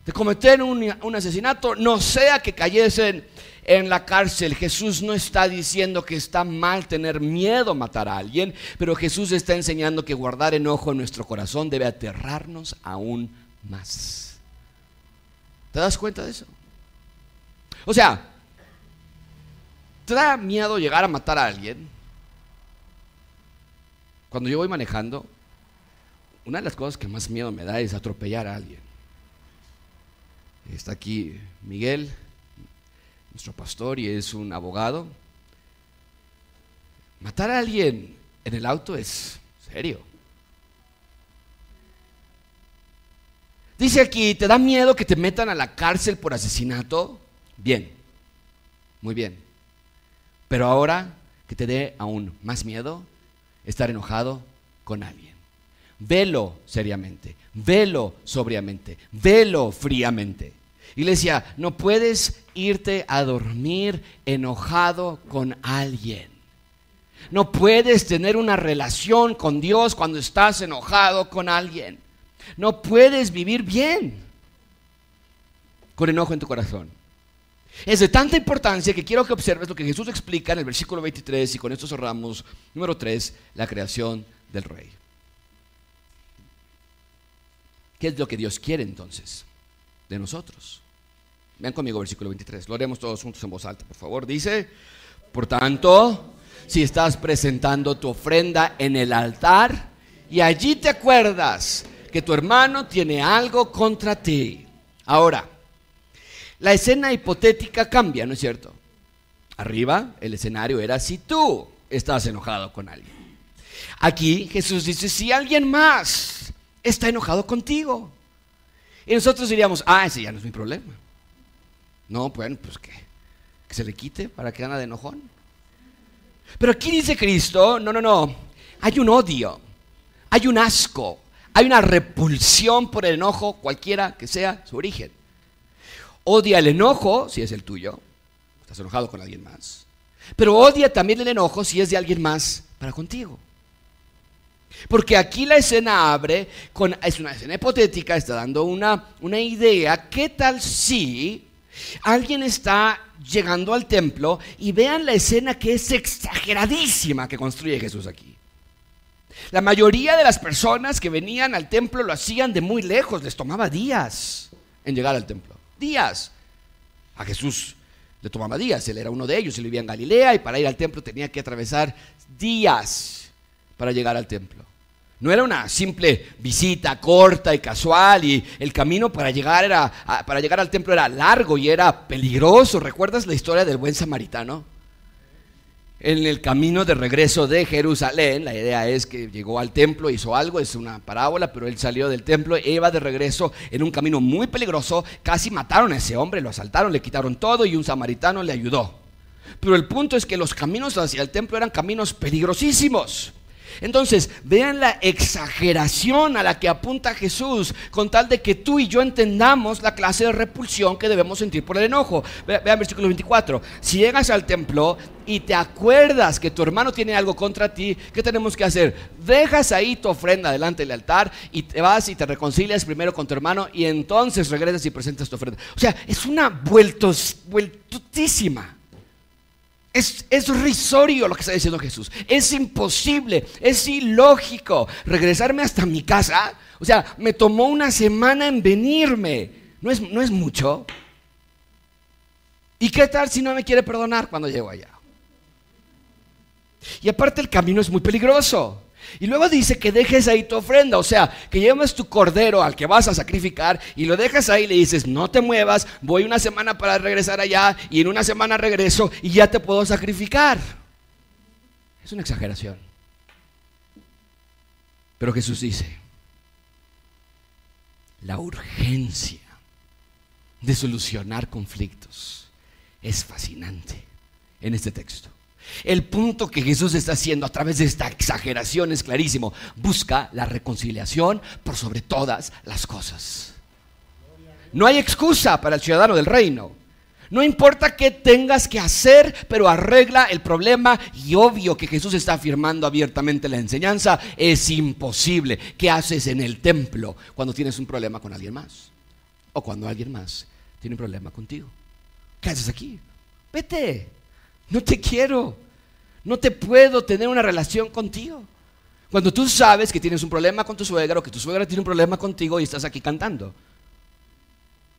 de cometer un, asesinato, no sea que cayesen en la cárcel. Jesús no está diciendo que está mal tener miedo a matar a alguien, pero Jesús está enseñando que guardar enojo en nuestro corazón debe aterrarnos aún más. ¿Te das cuenta de eso? O sea, ¿te da miedo llegar a matar a alguien? Cuando yo voy manejando, una de las cosas que más miedo me da es atropellar a alguien. Está aquí Miguel, nuestro pastor, y es un abogado. Matar a alguien en el auto es serio. Dice aquí, ¿te da miedo que te metan a la cárcel por asesinato? Bien, muy bien. Pero ahora que te dé aún más miedo, estar enojado con alguien. Velo seriamente, velo sobriamente, velo fríamente. Iglesia, no puedes irte a dormir enojado con alguien. No puedes tener una relación con Dios cuando estás enojado con alguien. No puedes vivir bien con enojo en tu corazón. Es de tanta importancia que quiero que observes lo que Jesús explica en el versículo 23 y con esto cerramos. Número 3, la creación del rey. ¿Qué es lo que Dios quiere entonces de nosotros? Vean conmigo versículo 23. Lo haremos todos juntos en voz alta, por favor. Dice, por tanto, si estás presentando tu ofrenda en el altar y allí te acuerdas que tu hermano tiene algo contra ti. Ahora, la escena hipotética cambia, ¿no es cierto? Arriba el escenario era si tú estás enojado con alguien. Aquí Jesús dice, si alguien más está enojado contigo. Y nosotros diríamos, ah, ese ya no es mi problema. No, bueno, pues que, que se le quite para que gana de enojón. Pero aquí dice Cristo, no, no, no, hay un odio, hay un asco, hay una repulsión por el enojo, cualquiera que sea su origen. Odia el enojo si es el tuyo, estás enojado con alguien más. Pero odia también el enojo si es de alguien más para contigo. Porque aquí la escena abre con, es una escena hipotética, está dando una, una idea. ¿Qué tal si alguien está llegando al templo y vean la escena que es exageradísima que construye Jesús aquí? La mayoría de las personas que venían al templo lo hacían de muy lejos, les tomaba días en llegar al templo días. A Jesús le tomaba días, él era uno de ellos, él vivía en Galilea y para ir al templo tenía que atravesar días para llegar al templo. No era una simple visita corta y casual y el camino para llegar, era, para llegar al templo era largo y era peligroso. ¿Recuerdas la historia del buen samaritano? En el camino de regreso de Jerusalén, la idea es que llegó al templo, hizo algo, es una parábola, pero él salió del templo, iba de regreso en un camino muy peligroso, casi mataron a ese hombre, lo asaltaron, le quitaron todo y un samaritano le ayudó. Pero el punto es que los caminos hacia el templo eran caminos peligrosísimos. Entonces, vean la exageración a la que apunta Jesús con tal de que tú y yo entendamos la clase de repulsión que debemos sentir por el enojo. Vean versículo 24. Si llegas al templo y te acuerdas que tu hermano tiene algo contra ti, ¿qué tenemos que hacer? Dejas ahí tu ofrenda delante del altar y te vas y te reconcilias primero con tu hermano y entonces regresas y presentas tu ofrenda. O sea, es una vueltos, vueltutísima. Es, risorio lo que está diciendo Jesús. Es imposible, es ilógico regresarme hasta mi casa. O sea, me tomó una semana en venirme. ¿No es, no es mucho? ¿Y qué tal si no me quiere perdonar cuando llego allá? Y aparte el camino es muy peligroso. Y luego dice que dejes ahí tu ofrenda, o sea, que lleves tu cordero al que vas a sacrificar y lo dejas ahí y le dices, no te muevas, voy una semana para regresar allá y en una semana regreso y ya te puedo sacrificar. Es una exageración. Pero Jesús dice, la urgencia de solucionar conflictos es fascinante en este texto. El punto que Jesús está haciendo a través de esta exageración es clarísimo. Busca la reconciliación por sobre todas las cosas. No hay excusa para el ciudadano del reino. No importa qué tengas que hacer, pero arregla el problema y obvio que Jesús está afirmando abiertamente la enseñanza. Es imposible. ¿Qué haces en el templo cuando tienes un problema con alguien más? O cuando alguien más tiene un problema contigo. ¿Qué haces aquí? Vete. No te quiero. No te puedo tener una relación contigo. Cuando tú sabes que tienes un problema con tu suegra o que tu suegra tiene un problema contigo y estás aquí cantando.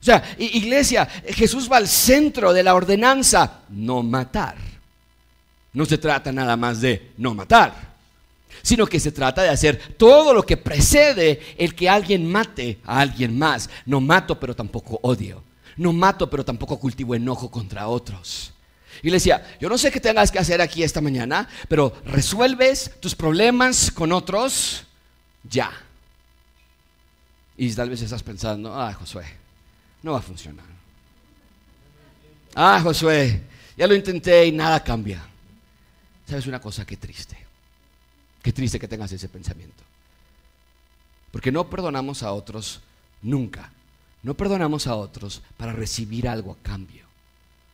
O sea, iglesia, Jesús va al centro de la ordenanza, no matar. No se trata nada más de no matar, sino que se trata de hacer todo lo que precede el que alguien mate a alguien más. No mato, pero tampoco odio. No mato, pero tampoco cultivo enojo contra otros. Iglesia, yo no sé qué tengas que hacer aquí esta mañana, pero resuelves tus problemas con otros ya. Y tal vez estás pensando, ah, Josué, no va a funcionar. Ah, Josué, ya lo intenté y nada cambia. ¿Sabes una cosa? Qué triste. Qué triste que tengas ese pensamiento. Porque no perdonamos a otros nunca. No perdonamos a otros para recibir algo a cambio.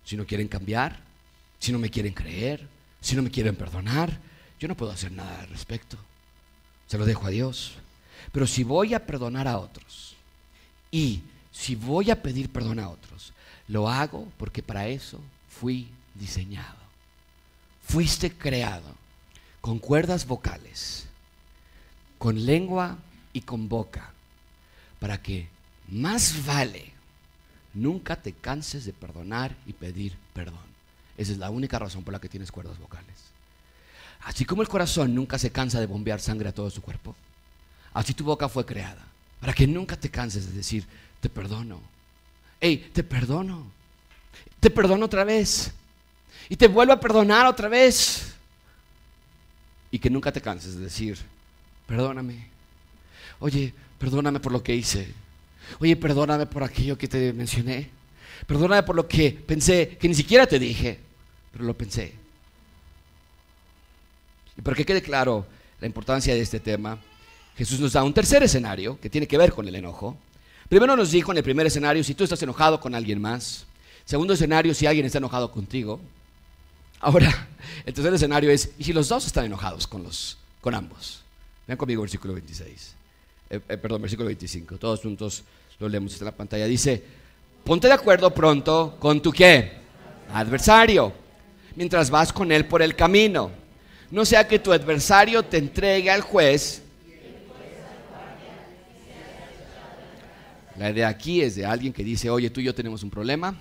Si no quieren cambiar, si no me quieren creer, si no me quieren perdonar, yo no puedo hacer nada al respecto. Se lo dejo a Dios. Pero si voy a perdonar a otros y si voy a pedir perdón a otros, lo hago porque para eso fui diseñado. Fuiste creado con cuerdas vocales, con lengua y con boca, para que más vale nunca te canses de perdonar y pedir perdón. Esa es la única razón por la que tienes cuerdas vocales. Así como el corazón nunca se cansa de bombear sangre a todo su cuerpo, así tu boca fue creada, para que nunca te canses de decir, te perdono. Hey, te perdono. Te perdono otra vez. Y te vuelvo a perdonar otra vez. Y que nunca te canses de decir, perdóname. Oye, perdóname por lo que hice. Oye, perdóname por aquello que te mencioné. Perdóname por lo que pensé, que ni siquiera te dije, pero lo pensé. Y para que quede claro la importancia de este tema, Jesús nos da un tercer escenario que tiene que ver con el enojo. Primero nos dijo en el primer escenario, si tú estás enojado con alguien más. Segundo escenario, si alguien está enojado contigo. Ahora, el tercer escenario es, ¿y si los dos están enojados con, los, con ambos? Vean conmigo versículo 26. Eh, eh, perdón, versículo 25. Todos juntos lo leemos en la pantalla. Dice, ponte de acuerdo pronto con tu qué? Adversario. Mientras vas con él por el camino. No sea que tu adversario te entregue al juez La idea aquí es de alguien que dice, oye, tú y yo tenemos un problema,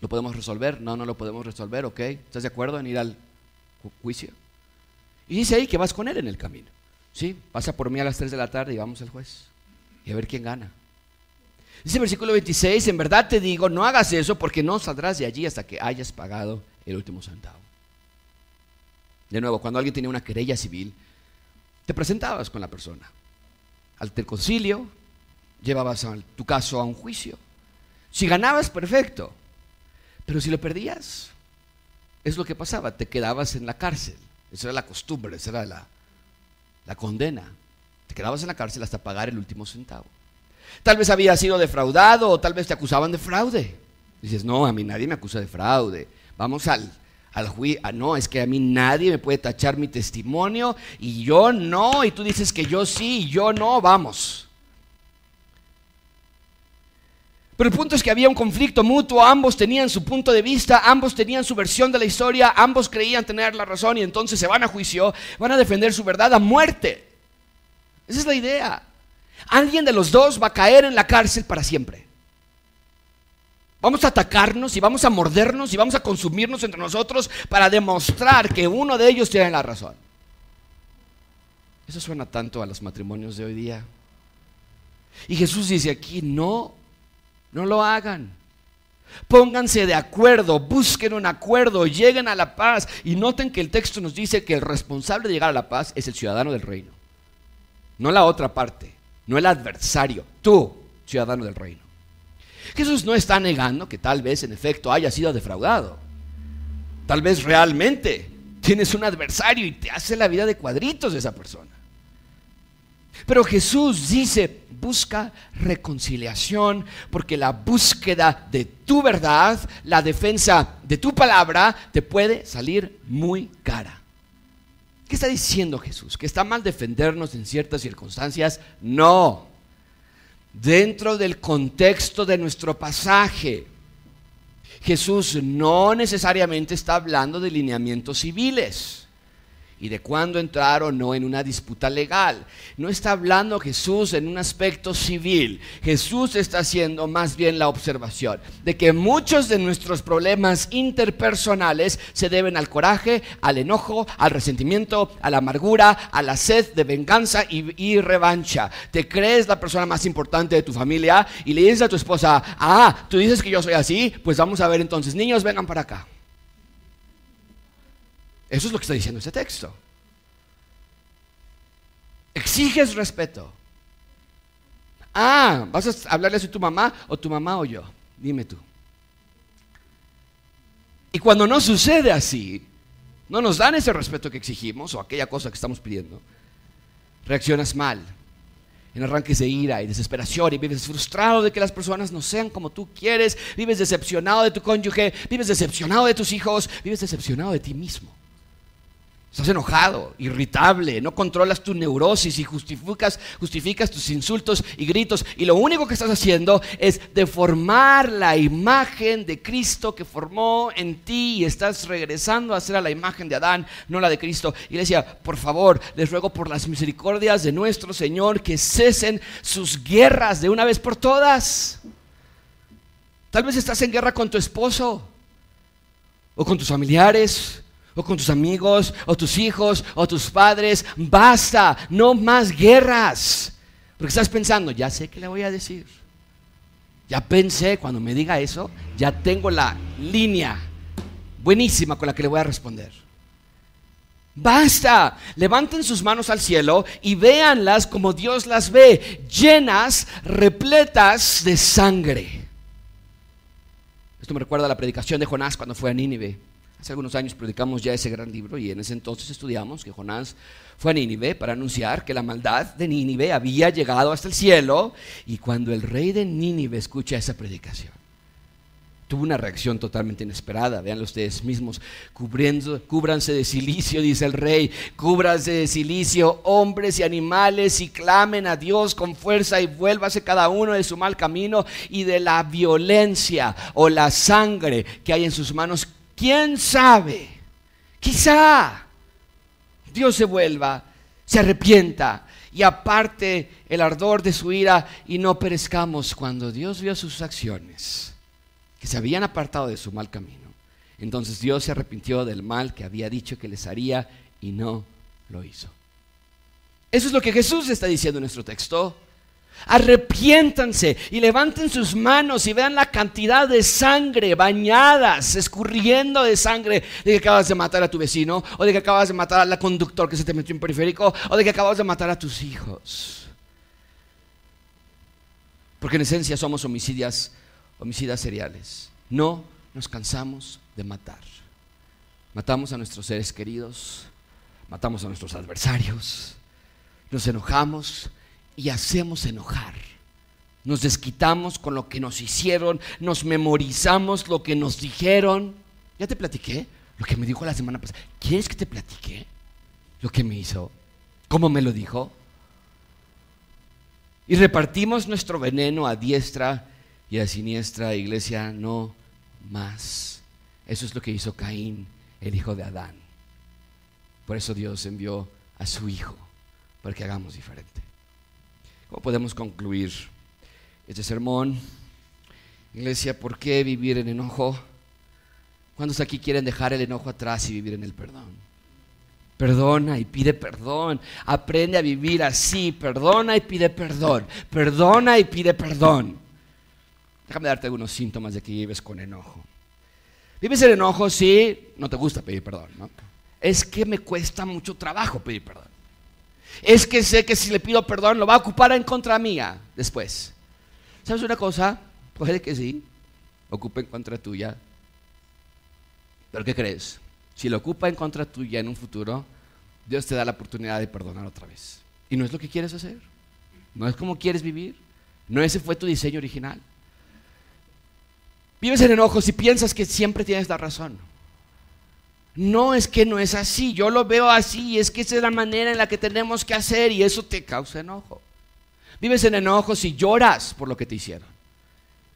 ¿lo podemos resolver? No, no lo podemos resolver, ok. ¿Estás de acuerdo en ir al juicio? Y dice ahí que vas con él en el camino. ¿Sí? Pasa por mí a las 3 de la tarde y vamos al juez. Y a ver quién gana. Dice el versículo 26, en verdad te digo, no hagas eso porque no saldrás de allí hasta que hayas pagado el último centavo. De nuevo, cuando alguien tenía una querella civil, te presentabas con la persona. Al concilio, llevabas tu caso a un juicio. Si ganabas, perfecto. Pero si lo perdías, es lo que pasaba, te quedabas en la cárcel. Esa era la costumbre, esa era la, la condena. Te quedabas en la cárcel hasta pagar el último centavo. Tal vez había sido defraudado o tal vez te acusaban de fraude. Dices, no, a mí nadie me acusa de fraude. Vamos al, al juicio. Ah, no, es que a mí nadie me puede tachar mi testimonio y yo no. Y tú dices que yo sí y yo no. Vamos. Pero el punto es que había un conflicto mutuo, ambos tenían su punto de vista, ambos tenían su versión de la historia, ambos creían tener la razón y entonces se van a juicio, van a defender su verdad a muerte. Esa es la idea. Alguien de los dos va a caer en la cárcel para siempre. Vamos a atacarnos y vamos a mordernos y vamos a consumirnos entre nosotros para demostrar que uno de ellos tiene la razón. Eso suena tanto a los matrimonios de hoy día. Y Jesús dice aquí, no no lo hagan. Pónganse de acuerdo, busquen un acuerdo, lleguen a la paz. Y noten que el texto nos dice que el responsable de llegar a la paz es el ciudadano del reino. no la otra parte, no el adversario, tú, ciudadano del reino. Jesús no está negando que tal vez en efecto haya sido defraudado. Tal vez realmente tienes un adversario y te hace la vida de cuadritos de esa persona. Pero Jesús dice, busca reconciliación, porque la búsqueda de tu verdad, la defensa de tu palabra, te puede salir muy cara. ¿Qué está diciendo Jesús? ¿Que está mal defendernos en ciertas circunstancias? No. Dentro del contexto de nuestro pasaje, Jesús no necesariamente está hablando de lineamientos civiles y de cuándo entrar o no en una disputa legal. No está hablando Jesús en un aspecto civil. Jesús está haciendo más bien la observación de que muchos de nuestros problemas interpersonales se deben al coraje, al enojo, al resentimiento, a la amargura, a la sed de venganza y, y revancha. Te crees la persona más importante de tu familia y le dices a tu esposa, ah, tú dices que yo soy así, pues vamos a ver entonces, niños, vengan para acá. Eso es lo que está diciendo ese texto. Exiges respeto. Ah, ¿vas a hablarle a tu mamá o tu mamá o yo? Dime tú. Y cuando no sucede así, no nos dan ese respeto que exigimos o aquella cosa que estamos pidiendo, reaccionas mal, en arranques de ira y desesperación y vives frustrado de que las personas no sean como tú quieres, vives decepcionado de tu cónyuge, vives decepcionado de tus hijos, vives decepcionado de ti mismo. Estás enojado, irritable, no controlas tu neurosis y justificas, tus insultos y gritos. Y lo único que estás haciendo es deformar la imagen de Cristo que formó en ti y estás regresando a ser a la imagen de Adán, no la de Cristo. Iglesia, por favor, les ruego por las misericordias de nuestro Señor que cesen sus guerras de una vez por todas. Tal vez estás en guerra con tu esposo o con tus familiares o con tus amigos, o tus hijos, o tus padres. Basta, no más guerras. Porque estás pensando, ya sé qué le voy a decir. Ya pensé, cuando me diga eso, ya tengo la línea buenísima con la que le voy a responder. Basta, levanten sus manos al cielo y véanlas como Dios las ve, llenas, repletas de sangre. Esto me recuerda a la predicación de Jonás cuando fue a Nínive. Hace algunos años predicamos ya ese gran libro y en ese entonces estudiamos que Jonás fue a Nínive para anunciar que la maldad de Nínive había llegado hasta el cielo y cuando el rey de Nínive escucha esa predicación, tuvo una reacción totalmente inesperada. Veanlo ustedes mismos. Cubriendo, cúbranse de silicio, dice el rey. Cúbranse de silicio, hombres y animales, y clamen a Dios con fuerza y vuélvase cada uno de su mal camino y de la violencia o la sangre que hay en sus manos ¿Quién sabe? Quizá Dios se vuelva, se arrepienta y aparte el ardor de su ira y no perezcamos cuando Dios vio sus acciones, que se habían apartado de su mal camino. Entonces Dios se arrepintió del mal que había dicho que les haría y no lo hizo. Eso es lo que Jesús está diciendo en nuestro texto. Arrepiéntanse y levanten sus manos y vean la cantidad de sangre bañadas, escurriendo de sangre de que acabas de matar a tu vecino, o de que acabas de matar al conductor que se te metió en periférico, o de que acabas de matar a tus hijos. Porque en esencia somos homicidas, homicidas seriales. No nos cansamos de matar. Matamos a nuestros seres queridos, matamos a nuestros adversarios, nos enojamos y hacemos enojar. Nos desquitamos con lo que nos hicieron, nos memorizamos lo que nos dijeron. Ya te platiqué lo que me dijo la semana pasada. ¿Quieres que te platique lo que me hizo? ¿Cómo me lo dijo? Y repartimos nuestro veneno a diestra y a siniestra, iglesia, no más. Eso es lo que hizo Caín, el hijo de Adán. Por eso Dios envió a su hijo, para que hagamos diferente. ¿Cómo podemos concluir este sermón? Iglesia, ¿por qué vivir en enojo? ¿Cuántos aquí quieren dejar el enojo atrás y vivir en el perdón? Perdona y pide perdón. Aprende a vivir así. Perdona y pide perdón. Perdona y pide perdón. Déjame darte algunos síntomas de que vives con enojo. Vives en enojo, sí, no te gusta pedir perdón, ¿no? Es que me cuesta mucho trabajo pedir perdón. Es que sé que si le pido perdón lo va a ocupar en contra mía después. ¿Sabes una cosa? Puede que sí, ocupe en contra tuya. Pero ¿qué crees? Si lo ocupa en contra tuya en un futuro, Dios te da la oportunidad de perdonar otra vez. Y no es lo que quieres hacer. No es como quieres vivir. No ese fue tu diseño original. Vives en enojo si piensas que siempre tienes la razón. No es que no es así, yo lo veo así, es que esa es la manera en la que tenemos que hacer y eso te causa enojo. Vives en enojo si lloras por lo que te hicieron.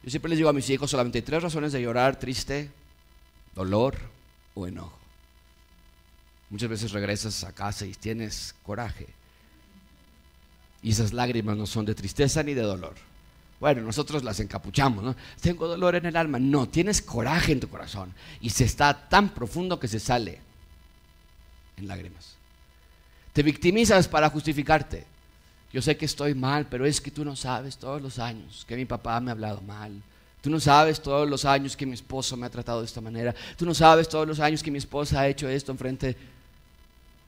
Yo siempre les digo a mis hijos solamente hay tres razones de llorar, triste, dolor o enojo. Muchas veces regresas a casa y tienes coraje. Y esas lágrimas no son de tristeza ni de dolor. Bueno, nosotros las encapuchamos, ¿no? Tengo dolor en el alma. No, tienes coraje en tu corazón. Y se está tan profundo que se sale en lágrimas. Te victimizas para justificarte. Yo sé que estoy mal, pero es que tú no sabes todos los años que mi papá me ha hablado mal. Tú no sabes todos los años que mi esposo me ha tratado de esta manera. Tú no sabes todos los años que mi esposa ha hecho esto enfrente.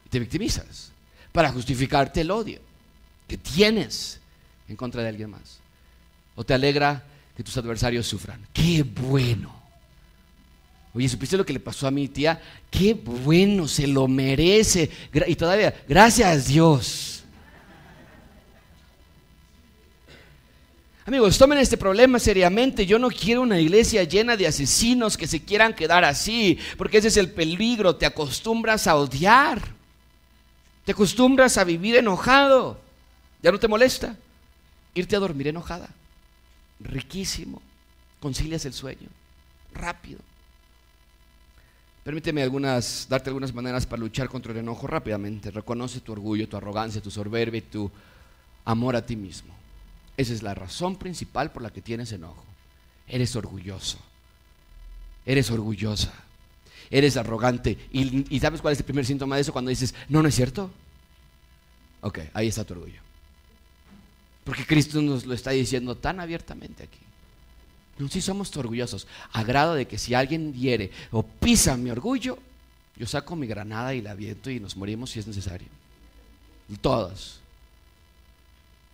Te victimizas para justificarte el odio que tienes en contra de alguien más. ¿O te alegra que tus adversarios sufran? ¡Qué bueno! Oye, ¿supiste lo que le pasó a mi tía? ¡Qué bueno! Se lo merece. Y todavía, gracias Dios. Amigos, tomen este problema seriamente. Yo no quiero una iglesia llena de asesinos que se quieran quedar así, porque ese es el peligro. Te acostumbras a odiar. Te acostumbras a vivir enojado. ¿Ya no te molesta? Irte a dormir enojada riquísimo. Concilias el sueño, rápido. Permíteme algunas, darte algunas maneras para luchar contra el enojo rápidamente. Reconoce tu orgullo, tu arrogancia, tu soberbia y tu amor a ti mismo. Esa es la razón principal por la que tienes enojo. Eres orgulloso. Eres orgullosa. Eres arrogante. ¿Y, ¿Y, sabes cuál es el primer síntoma de eso? Cuando dices, no, no es cierto. Ok, ahí está tu orgullo. Porque Cristo nos lo está diciendo tan abiertamente aquí. No, si somos orgullosos, a grado de que si alguien hiere o pisa mi orgullo, yo saco mi granada y la aviento y nos morimos si es necesario. Y todos.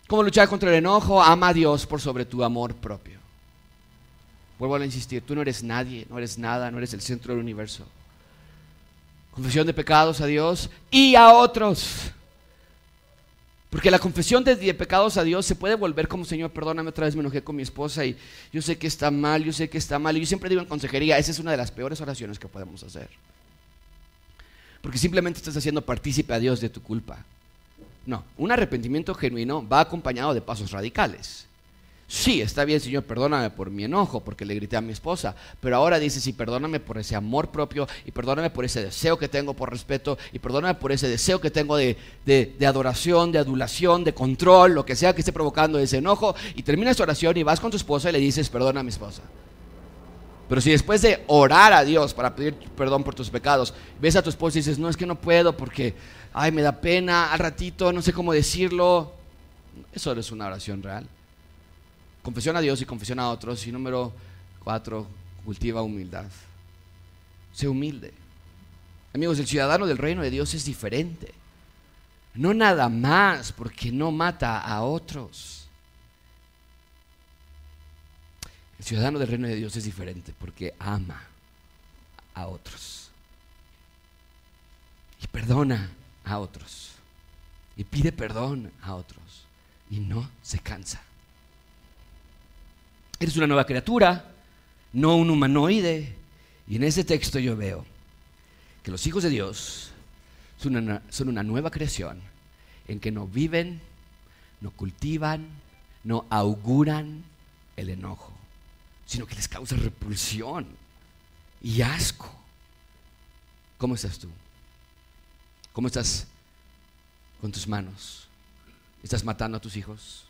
¿Cómo luchar contra el enojo? Ama a Dios por sobre tu amor propio. Vuelvo a insistir, tú no eres nadie, no eres nada, no eres el centro del universo. Confesión de pecados a Dios y a otros. Porque la confesión de, pecados a Dios se puede volver como, Señor, perdóname, otra vez me enojé con mi esposa y yo sé que está mal, yo sé que está mal. Y yo siempre digo en consejería, esa es una de las peores oraciones que podemos hacer. Porque simplemente estás haciendo partícipe a Dios de tu culpa. No, un arrepentimiento genuino va acompañado de pasos radicales. Sí, está bien, Señor, perdóname por mi enojo, porque le grité a mi esposa, pero ahora dice, sí, perdóname por ese amor propio y perdóname por ese deseo que tengo por respeto y perdóname por ese deseo que tengo de, adoración, de adulación, de control, lo que sea que esté provocando ese enojo. Y terminas tu oración y vas con tu esposa y le dices, perdona a mi esposa. Pero si después de orar a Dios para pedir perdón por tus pecados, ves a tu esposa y dices, no, es que no puedo porque, ay, me da pena, al ratito, no sé cómo decirlo, eso no es una oración real. Confesión a Dios y confesión a otros. Y número cuatro, cultiva humildad. Sé humilde. Amigos, el ciudadano del reino de Dios es diferente. No nada más porque no mata a otros. El ciudadano del reino de Dios es diferente porque ama a otros. Y perdona a otros. Y pide perdón a otros. Y no se cansa. Eres una nueva criatura, no un humanoide. Y en ese texto yo veo que los hijos de Dios son una, son una nueva creación en que no viven, no cultivan, no auguran el enojo, sino que les causa repulsión y asco. ¿Cómo estás tú? ¿Cómo estás con tus manos? ¿Estás matando a tus hijos?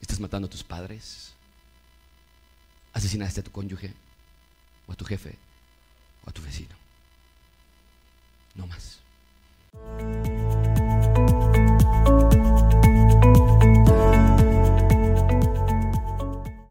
¿Estás matando a tus padres? ¿Asesinaste a tu cónyuge? ¿O a tu jefe? ¿O a tu vecino? No más.